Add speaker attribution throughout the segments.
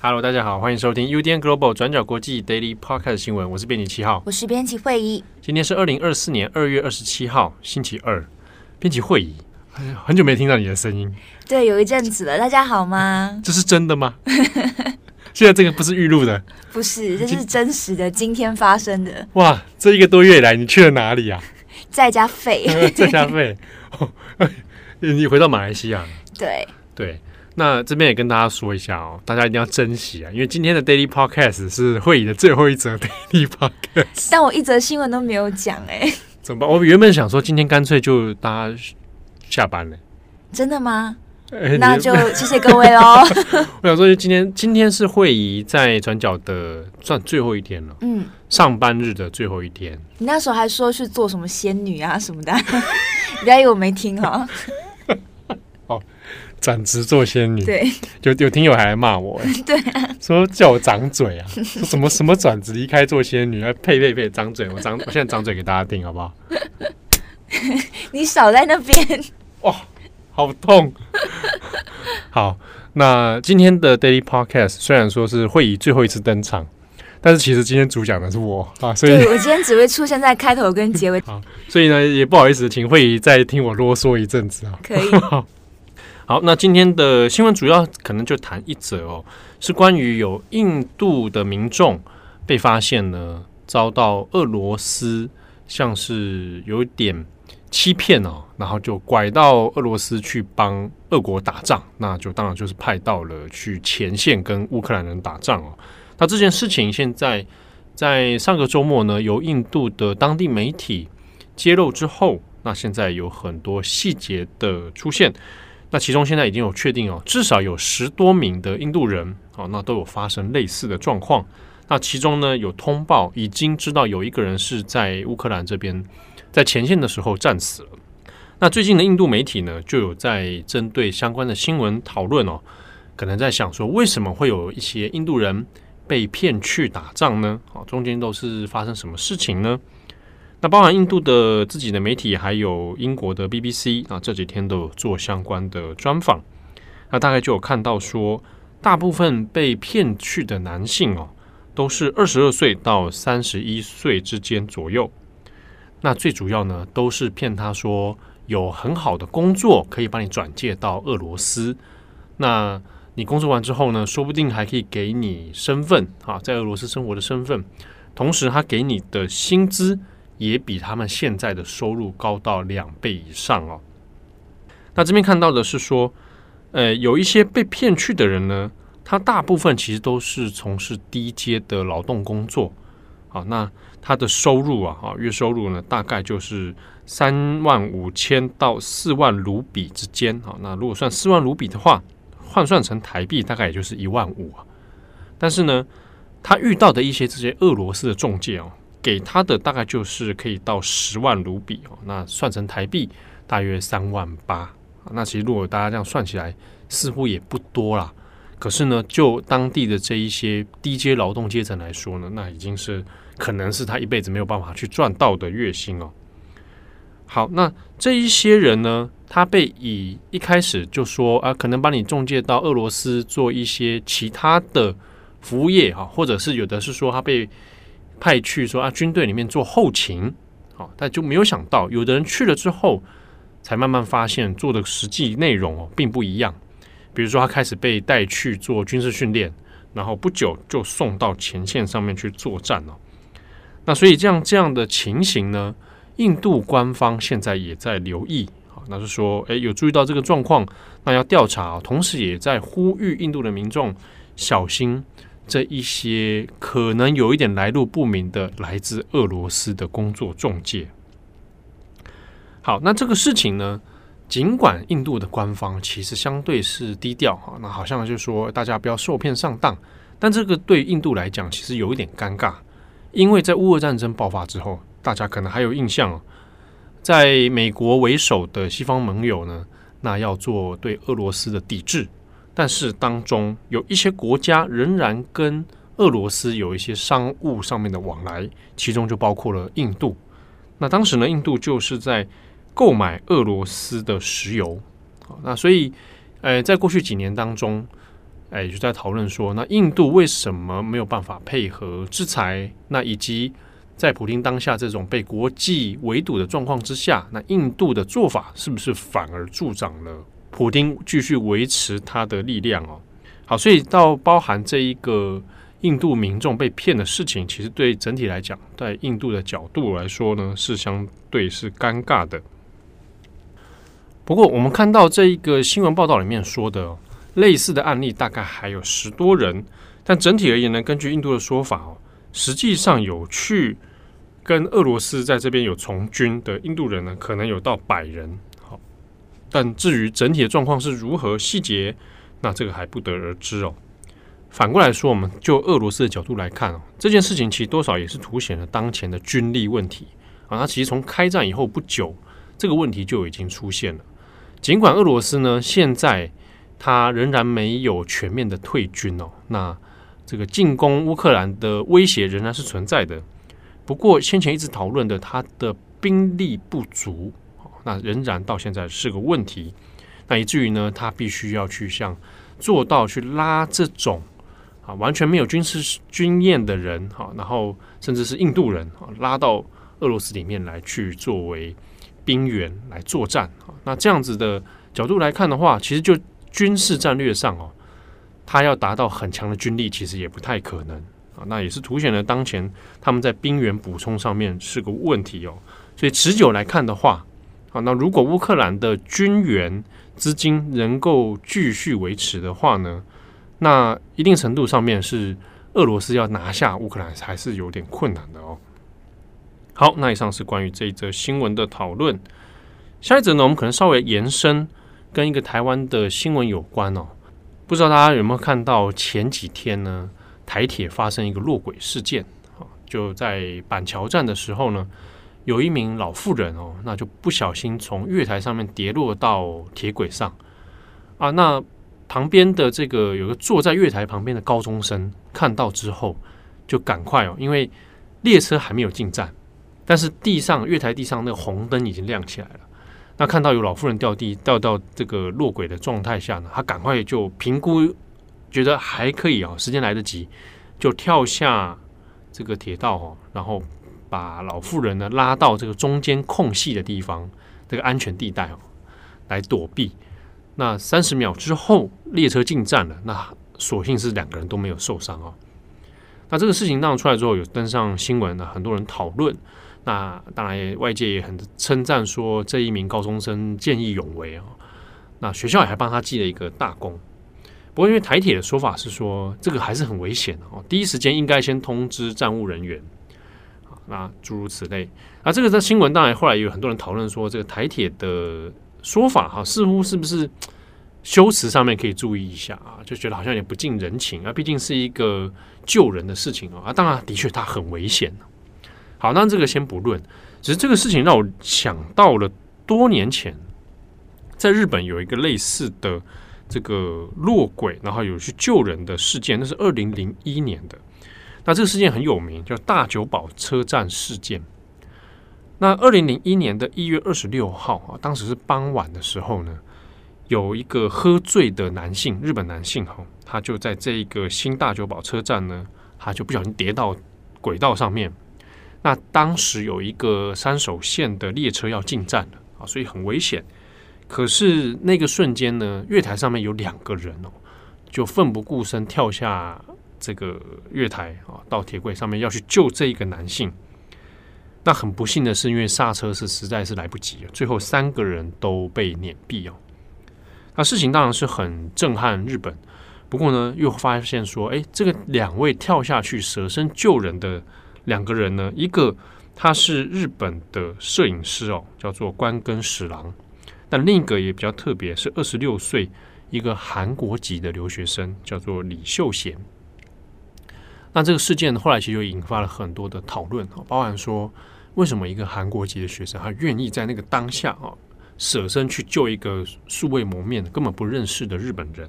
Speaker 1: Hello，大家好，欢迎收听 UDN Global 转角国际 Daily Podcast 新闻，我是编辑七号，
Speaker 2: 我是编辑慧仪。
Speaker 1: 今天是二零二四年二月二十七号，星期二。编辑慧仪，很久没听到你的声音。
Speaker 2: 对，有一阵子了。大家好吗？
Speaker 1: 这是真的吗？现在这个不是预录的，
Speaker 2: 不是，这是真实的，今天发生的。
Speaker 1: 哇，这一个多月以来，你去了哪里啊？
Speaker 2: 在家废，
Speaker 1: 在家废。你回到马来西亚？
Speaker 2: 对
Speaker 1: 对。那这边也跟大家说一下哦，大家一定要珍惜啊，因为今天的 Daily Podcast 是会议的最后一则 Daily Podcast。
Speaker 2: 但我一则新闻都没有讲哎。
Speaker 1: 怎么办？我原本想说今天干脆就大家下班了。
Speaker 2: 真的吗？欸、那就 谢谢各位喽。
Speaker 1: 我想说，今天今天是会议在转角的算最后一天了。嗯，上班日的最后一天。
Speaker 2: 你那时候还说去做什么仙女啊什么的，不要以为我没听哈。
Speaker 1: 哦，转职做仙女，
Speaker 2: 对，
Speaker 1: 有有听友还来骂我，
Speaker 2: 对、啊，
Speaker 1: 说叫我长嘴啊，说什么什么转职离开做仙女，呸呸呸，长嘴，我长，我现在长嘴给大家听好不好？
Speaker 2: 你少在那边，
Speaker 1: 哇，好痛。好，那今天的 Daily Podcast 虽然说是慧仪最后一次登场，但是其实今天主讲的是我啊，所以
Speaker 2: 我今天只会出现在开头跟结尾。
Speaker 1: 好，所以呢也不好意思，请慧仪再听我啰嗦一阵子啊。
Speaker 2: 可以。
Speaker 1: 好，那今天的新闻主要可能就谈一则哦，是关于有印度的民众被发现呢，遭到俄罗斯像是有点欺骗哦，然后就拐到俄罗斯去帮俄国打仗，那就当然就是派到了去前线跟乌克兰人打仗哦。那这件事情现在在上个周末呢，由印度的当地媒体揭露之后，那现在有很多细节的出现。那其中现在已经有确定哦，至少有十多名的印度人哦，那都有发生类似的状况。那其中呢，有通报已经知道有一个人是在乌克兰这边在前线的时候战死了。那最近的印度媒体呢，就有在针对相关的新闻讨论哦，可能在想说，为什么会有一些印度人被骗去打仗呢？哦，中间都是发生什么事情呢？那包含印度的自己的媒体，还有英国的 BBC 啊，这几天都有做相关的专访。那大概就有看到说，大部分被骗去的男性哦，都是二十二岁到三十一岁之间左右。那最主要呢，都是骗他说有很好的工作可以帮你转介到俄罗斯。那你工作完之后呢，说不定还可以给你身份啊，在俄罗斯生活的身份。同时，他给你的薪资。也比他们现在的收入高到两倍以上哦。那这边看到的是说，呃，有一些被骗去的人呢，他大部分其实都是从事低阶的劳动工作。好，那他的收入啊，哈，月收入呢，大概就是三万五千到四万卢比之间。好，那如果算四万卢比的话，换算成台币大概也就是一万五啊。但是呢，他遇到的一些这些俄罗斯的中介哦。给他的大概就是可以到十万卢比哦，那算成台币大约三万八。那其实如果大家这样算起来，似乎也不多啦。可是呢，就当地的这一些低阶劳动阶层来说呢，那已经是可能是他一辈子没有办法去赚到的月薪哦。好，那这一些人呢，他被以一开始就说啊，可能把你中介到俄罗斯做一些其他的服务业哈，或者是有的是说他被。派去说啊，军队里面做后勤，好，但就没有想到，有的人去了之后，才慢慢发现做的实际内容哦，并不一样。比如说，他开始被带去做军事训练，然后不久就送到前线上面去作战了。那所以这样这样的情形呢，印度官方现在也在留意，好，那是说，诶，有注意到这个状况，那要调查，同时也在呼吁印度的民众小心。这一些可能有一点来路不明的来自俄罗斯的工作中介。好，那这个事情呢，尽管印度的官方其实相对是低调哈，那好像就说大家不要受骗上当，但这个对印度来讲其实有一点尴尬，因为在乌俄战争爆发之后，大家可能还有印象，在美国为首的西方盟友呢，那要做对俄罗斯的抵制，但是当中有一些国家仍然跟俄罗斯有一些商务上面的往来，其中就包括了印度。那当时呢，印度就是在购买俄罗斯的石油。那所以，呃，在过去几年当中，哎，就在讨论说，那印度为什么没有办法配合制裁？那以及在普丁当下这种被国际围堵的状况之下，那印度的做法是不是反而助长了普丁继续维持他的力量哦？好，所以到包含这一个印度民众被骗的事情，其实对整体来讲，在印度的角度来说呢，是相对是尴尬的。不过，我们看到这一个新闻报道里面说的。类似的案例大概还有十多人，但整体而言呢，根据印度的说法哦，实际上有去跟俄罗斯在这边有从军的印度人呢，可能有到百人。好，但至于整体的状况是如何细节，那这个还不得而知哦。反过来说，我们就俄罗斯的角度来看哦，这件事情其实多少也是凸显了当前的军力问题啊。它其实从开战以后不久，这个问题就已经出现了。尽管俄罗斯呢现在。他仍然没有全面的退军哦，那这个进攻乌克兰的威胁仍然是存在的。不过先前一直讨论的他的兵力不足，那仍然到现在是个问题。那以至于呢，他必须要去像做到去拉这种啊完全没有军事经验的人哈，然后甚至是印度人啊拉到俄罗斯里面来去作为兵员来作战啊。那这样子的角度来看的话，其实就。军事战略上哦，他要达到很强的军力，其实也不太可能啊。那也是凸显了当前他们在兵员补充上面是个问题哦。所以持久来看的话，啊，那如果乌克兰的军援资金能够继续维持的话呢，那一定程度上面是俄罗斯要拿下乌克兰还是有点困难的哦。好，那以上是关于这一则新闻的讨论。下一则呢，我们可能稍微延伸。跟一个台湾的新闻有关哦，不知道大家有没有看到前几天呢，台铁发生一个落轨事件啊，就在板桥站的时候呢，有一名老妇人哦，那就不小心从月台上面跌落到铁轨上啊，那旁边的这个有个坐在月台旁边的高中生看到之后，就赶快哦，因为列车还没有进站，但是地上月台地上那个红灯已经亮起来了。那看到有老妇人掉地掉到这个落轨的状态下呢，他赶快就评估，觉得还可以啊，时间来得及，就跳下这个铁道哦，然后把老妇人呢拉到这个中间空隙的地方，这个安全地带哦，来躲避。那三十秒之后，列车进站了，那所幸是两个人都没有受伤哦。那这个事情闹出来之后，有登上新闻呢，很多人讨论。那当然，外界也很称赞说这一名高中生见义勇为啊。那学校也还帮他记了一个大功。不过因为台铁的说法是说这个还是很危险哦，第一时间应该先通知站务人员啊。那诸如此类。那这个在新闻当然后来也有很多人讨论说，这个台铁的说法哈，似乎是不是修辞上面可以注意一下啊？就觉得好像也不近人情啊，毕竟是一个救人的事情啊。当然的确它很危险。好，那这个先不论，只是这个事情让我想到了多年前，在日本有一个类似的这个落轨，然后有去救人的事件，那是二零零一年的。那这个事件很有名，叫大久保车站事件。那二零零一年的一月二十六号啊，当时是傍晚的时候呢，有一个喝醉的男性，日本男性哈，他就在这一个新大久保车站呢，他就不小心跌到轨道上面。那当时有一个山手线的列车要进站了啊，所以很危险。可是那个瞬间呢，月台上面有两个人哦，就奋不顾身跳下这个月台啊，到铁轨上面要去救这一个男性。那很不幸的是，因为刹车是实在是来不及了，最后三个人都被碾毙哦。那事情当然是很震撼日本，不过呢，又发现说，哎，这个两位跳下去舍身救人的。两个人呢，一个他是日本的摄影师哦，叫做关根史郎，但另一个也比较特别，是二十六岁一个韩国籍的留学生，叫做李秀贤。那这个事件后来其实就引发了很多的讨论，包含说为什么一个韩国籍的学生他愿意在那个当下啊舍身去救一个素未谋面、根本不认识的日本人。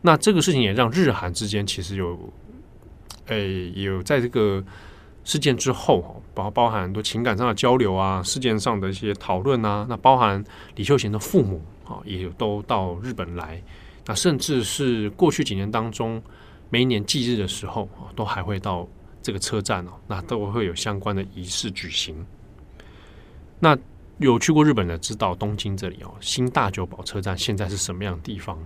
Speaker 1: 那这个事情也让日韩之间其实有，诶，有在这个事件之后，包包含很多情感上的交流啊，事件上的一些讨论啊。那包含李秀贤的父母啊，也都到日本来。那甚至是过去几年当中，每一年忌日的时候，都还会到这个车站哦，那都会有相关的仪式举行。那有去过日本的知道东京这里哦，新大久保车站现在是什么样的地方？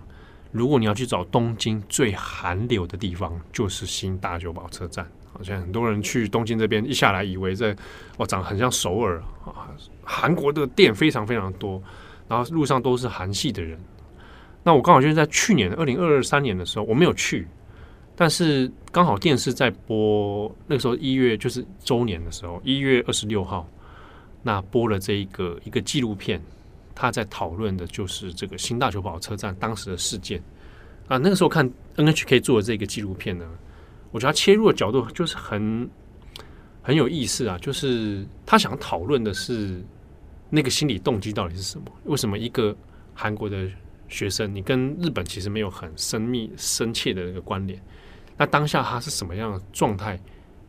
Speaker 1: 如果你要去找东京最韩流的地方，就是新大久保车站。好像很多人去东京这边一下来，以为在哦，长得很像首尔啊，韩国的店非常非常多，然后路上都是韩系的人。那我刚好就是在去年二零二三年的时候，我没有去，但是刚好电视在播，那个时候一月就是周年的时候，一月二十六号，那播了这一个一个纪录片。他在讨论的就是这个新大久保车站当时的事件啊。那个时候看 NHK 做的这个纪录片呢，我觉得他切入的角度就是很很有意思啊。就是他想讨论的是那个心理动机到底是什么？为什么一个韩国的学生，你跟日本其实没有很深密、深切的那个关联？那当下他是什么样的状态，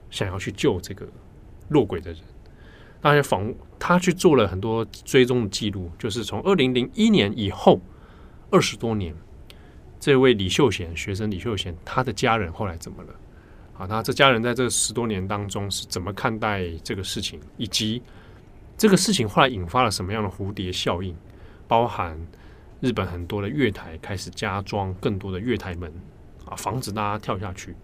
Speaker 1: 想要去救这个落轨的人？那些访他去做了很多追踪的记录，就是从二零零一年以后二十多年，这位李秀贤学生李秀贤，他的家人后来怎么了？啊，那这家人在这十多年当中是怎么看待这个事情，以及这个事情后来引发了什么样的蝴蝶效应？包含日本很多的月台开始加装更多的月台门啊，防止大家跳下去。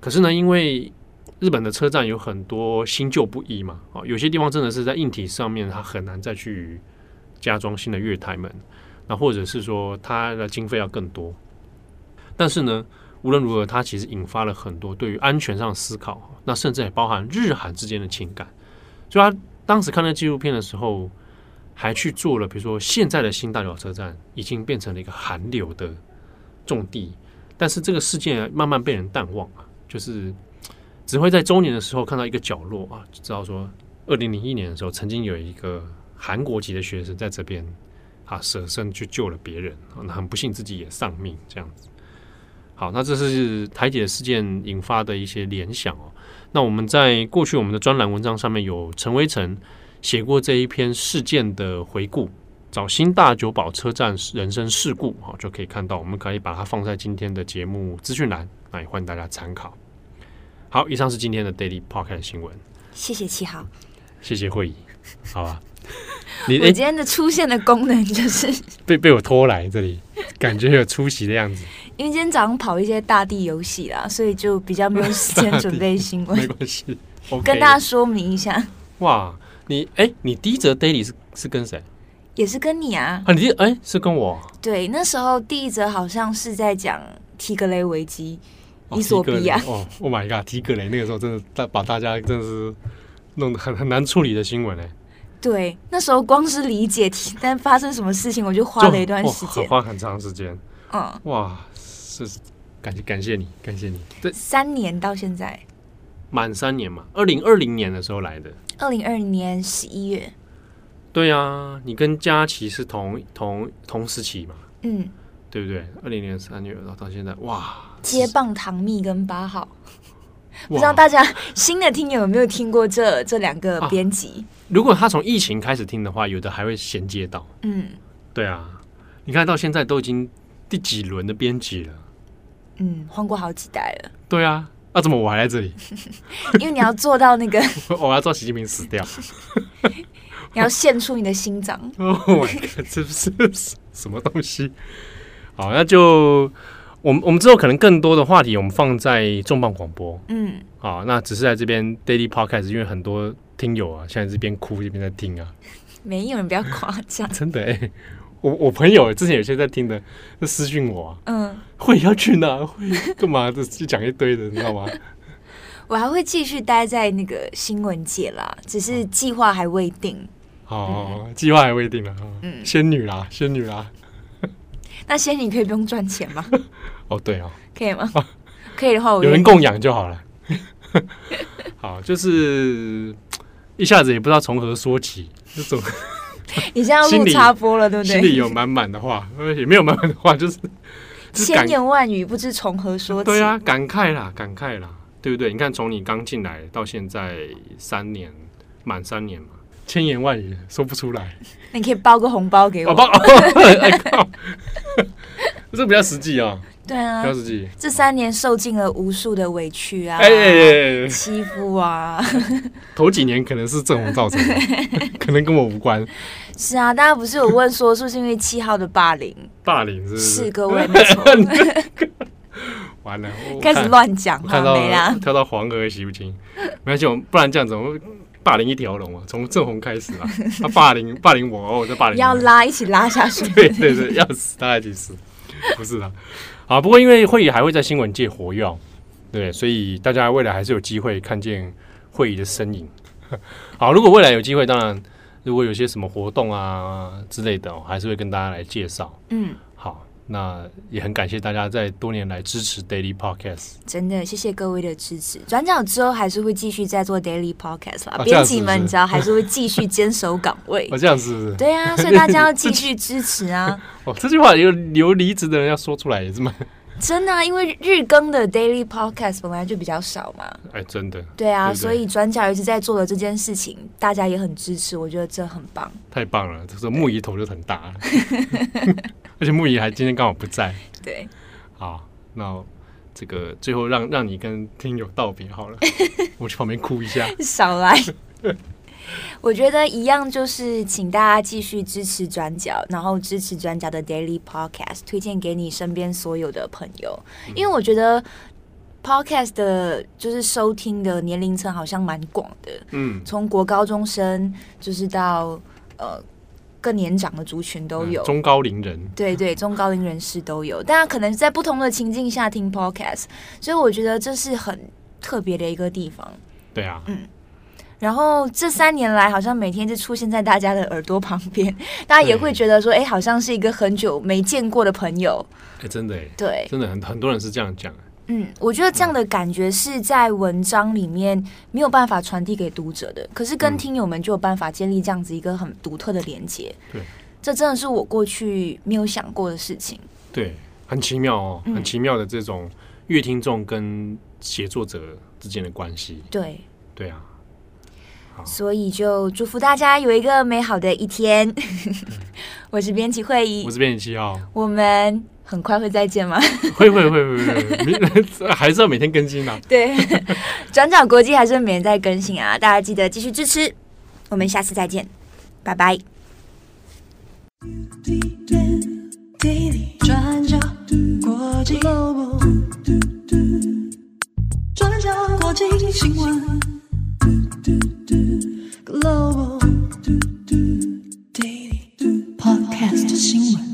Speaker 1: 可是呢，因为日本的车站有很多新旧不一嘛，啊，有些地方真的是在硬体上面，它很难再去加装新的月台门，那或者是说它的经费要更多。但是呢，无论如何，它其实引发了很多对于安全上的思考，那甚至也包含日韩之间的情感。所以他当时看那纪录片的时候，还去做了，比如说现在的新大久保车站已经变成了一个韩流的重地，但是这个事件慢慢被人淡忘啊，就是。只会在周年的时候看到一个角落啊，知道说，二零零一年的时候，曾经有一个韩国籍的学生在这边啊舍身去救了别人，那很不幸自己也丧命这样子。好，那这是台铁事件引发的一些联想哦。那我们在过去我们的专栏文章上面有陈威成写过这一篇事件的回顾，找新大久保车站人身事故啊，就可以看到，我们可以把它放在今天的节目资讯栏，那也欢迎大家参考。好，以上是今天的 Daily Podcast 新闻。谢谢七号，谢谢会议，好吧。你我今天的出现的功能就是被被我拖来这里，感觉有出席的样子。因为今天早上跑一些大地游戏啦，所以就比较没有时间准备新闻。没关系，okay、跟大家说明一下。哇，你哎、欸，你第一则 Daily 是是跟谁？也是跟你啊？啊，你哎、欸、是跟我？对，那时候第一则好像是在讲提格雷危机。伊索比亚哦，Oh my god！提格雷那个时候真的大把大家真的是弄得很很难处理的新闻哎。对，那时候光是理解题，但发生什么事情，我就花了一段时间，花很长时间。嗯，哇，是感谢感谢你，感谢你。对，三年到现在，满三年嘛，二零二零年的时候来的。二零二零年十一月。对啊，你跟佳琪是同同同时期嘛？嗯，对不对？二零年三月，然后到现在，哇。接棒唐蜜跟八号，不知道大家新的听友有没有听过这这两个编辑？啊，如果他从疫情开始听的话，有的还会衔接到。嗯，对啊，你看到现在都已经第几轮的编辑了？嗯，换过好几代了。对啊，那，啊，怎么我还在这里？因为你要做到那个，我要做习近平死掉，你要献出你的心脏。哦，oh，这是什么东西？好，那就。我们我们之后可能更多的话题，我们放在重磅广播。嗯，好，那只是在这边 Daily Podcast，因为很多听友啊，现在这边哭一边在听啊。没有人不要夸张，真的哎、欸，我我朋友之前有些在听的，就私讯我、啊，嗯，会要去哪？会干嘛？就就讲一堆的，你知道吗？我还会继续待在那个新闻界啦，只是计划还未定。哦，计划、嗯、还未定啊。嗯，仙女啦，仙女啦。那仙女可以不用赚钱吗？哦，对哦，可以吗？啊、可以的话我，有人供养就好了。好，就是一下子也不知道从何说起，这种
Speaker 2: 你现在要录插播了，对不对？
Speaker 1: 心里有满满的话，也没有满满的话，就是，就是
Speaker 2: 千言万语不知从何说起。
Speaker 1: 对啊，感慨啦，感慨啦，对不对？你看，从你刚进来到现在三年，满三年嘛，千言万语说不出来。
Speaker 2: 你可以包个红包给我。
Speaker 1: 包，这比较实际啊。
Speaker 2: 对啊。这三年受尽了无数的委屈啊，
Speaker 1: 哎哎哎哎
Speaker 2: 欺负啊。
Speaker 1: 头几年可能是正红造成的，可能跟我无关。
Speaker 2: 是啊，大家不是有问说是不是因为七号的霸凌？
Speaker 1: 霸凌是？
Speaker 2: 是各位没错。
Speaker 1: 完了，
Speaker 2: 开始乱讲，
Speaker 1: 看到
Speaker 2: 没啦，
Speaker 1: 跳到黄河洗不清，没关系，我们不然这样子，我们霸凌一条龙啊，从正红开始啊，他霸凌霸凌我，我再霸凌，
Speaker 2: 要拉一起拉下去，
Speaker 1: 对对对，要死大家一起死，不是的，啊，不过因为会议还会在新闻界活跃，对，所以大家未来还是有机会看见会议的身影。好，如果未来有机会，当然如果有些什么活动啊之类的，还是会跟大家来介绍。嗯。那也很感谢大家在多年来支持 Daily Podcast，
Speaker 2: 真的谢谢各位的支持。转角之后还是会继续在做 Daily Podcast 吧，编辑们你知道还是会继续坚守岗位。
Speaker 1: 哦，这样是不是？
Speaker 2: 对啊，所以大家要继续支持啊。
Speaker 1: 哦，这句话有有离职的人要说出来也是吗？
Speaker 2: 真的啊，因为日更的 Daily Podcast 本来就比较少嘛。
Speaker 1: 哎，真的。
Speaker 2: 对啊，对对，所以转角一直在做的这件事情，大家也很支持，我觉得这很棒。
Speaker 1: 太棒了，这个木仪头就很大。而且木仪还今天刚好不在，
Speaker 2: 对，
Speaker 1: 好，那这个最后让让你跟听友道别好了，我去旁边哭一下，
Speaker 2: 少来。我觉得一样，就是请大家继续支持转角，然后支持转角的 Daily Podcast，推荐给你身边所有的朋友，嗯、因为我觉得 Podcast 的就是收听的年龄层好像蛮广的，嗯，从国高中生就是到呃。更年长的族群都有，
Speaker 1: 嗯、中高龄人，
Speaker 2: 对对，中高龄人士都有，大家可能在不同的情境下听 podcast，所以我觉得这是很特别的一个地方。
Speaker 1: 对啊，
Speaker 2: 嗯，然后这三年来，好像每天就出现在大家的耳朵旁边，大家也会觉得说，哎，好像是一个很久没见过的朋友。
Speaker 1: 哎，真的，
Speaker 2: 对，
Speaker 1: 真的很很多人是这样讲。
Speaker 2: 嗯，我觉得这样的感觉是在文章里面没有办法传递给读者的，可是跟听友们就有办法建立这样子一个很独特的连接。
Speaker 1: 对，
Speaker 2: 这真的是我过去没有想过的事情。
Speaker 1: 对，很奇妙哦，很奇妙的这种乐听众跟写作者之间的关系。
Speaker 2: 对，
Speaker 1: 对啊。
Speaker 2: 所以就祝福大家有一个美好的一天。我是编辑慧仪，
Speaker 1: 我是编辑七号，
Speaker 2: 我们。很快会再见吗？
Speaker 1: 会会会会会，还是要每天更新嘛、啊？
Speaker 2: 对，转角国际还是每天在更新啊！大家记得继续支持，我们下次再见，拜拜。转角国际，转角国际新闻。Global Daily Podcast 新闻。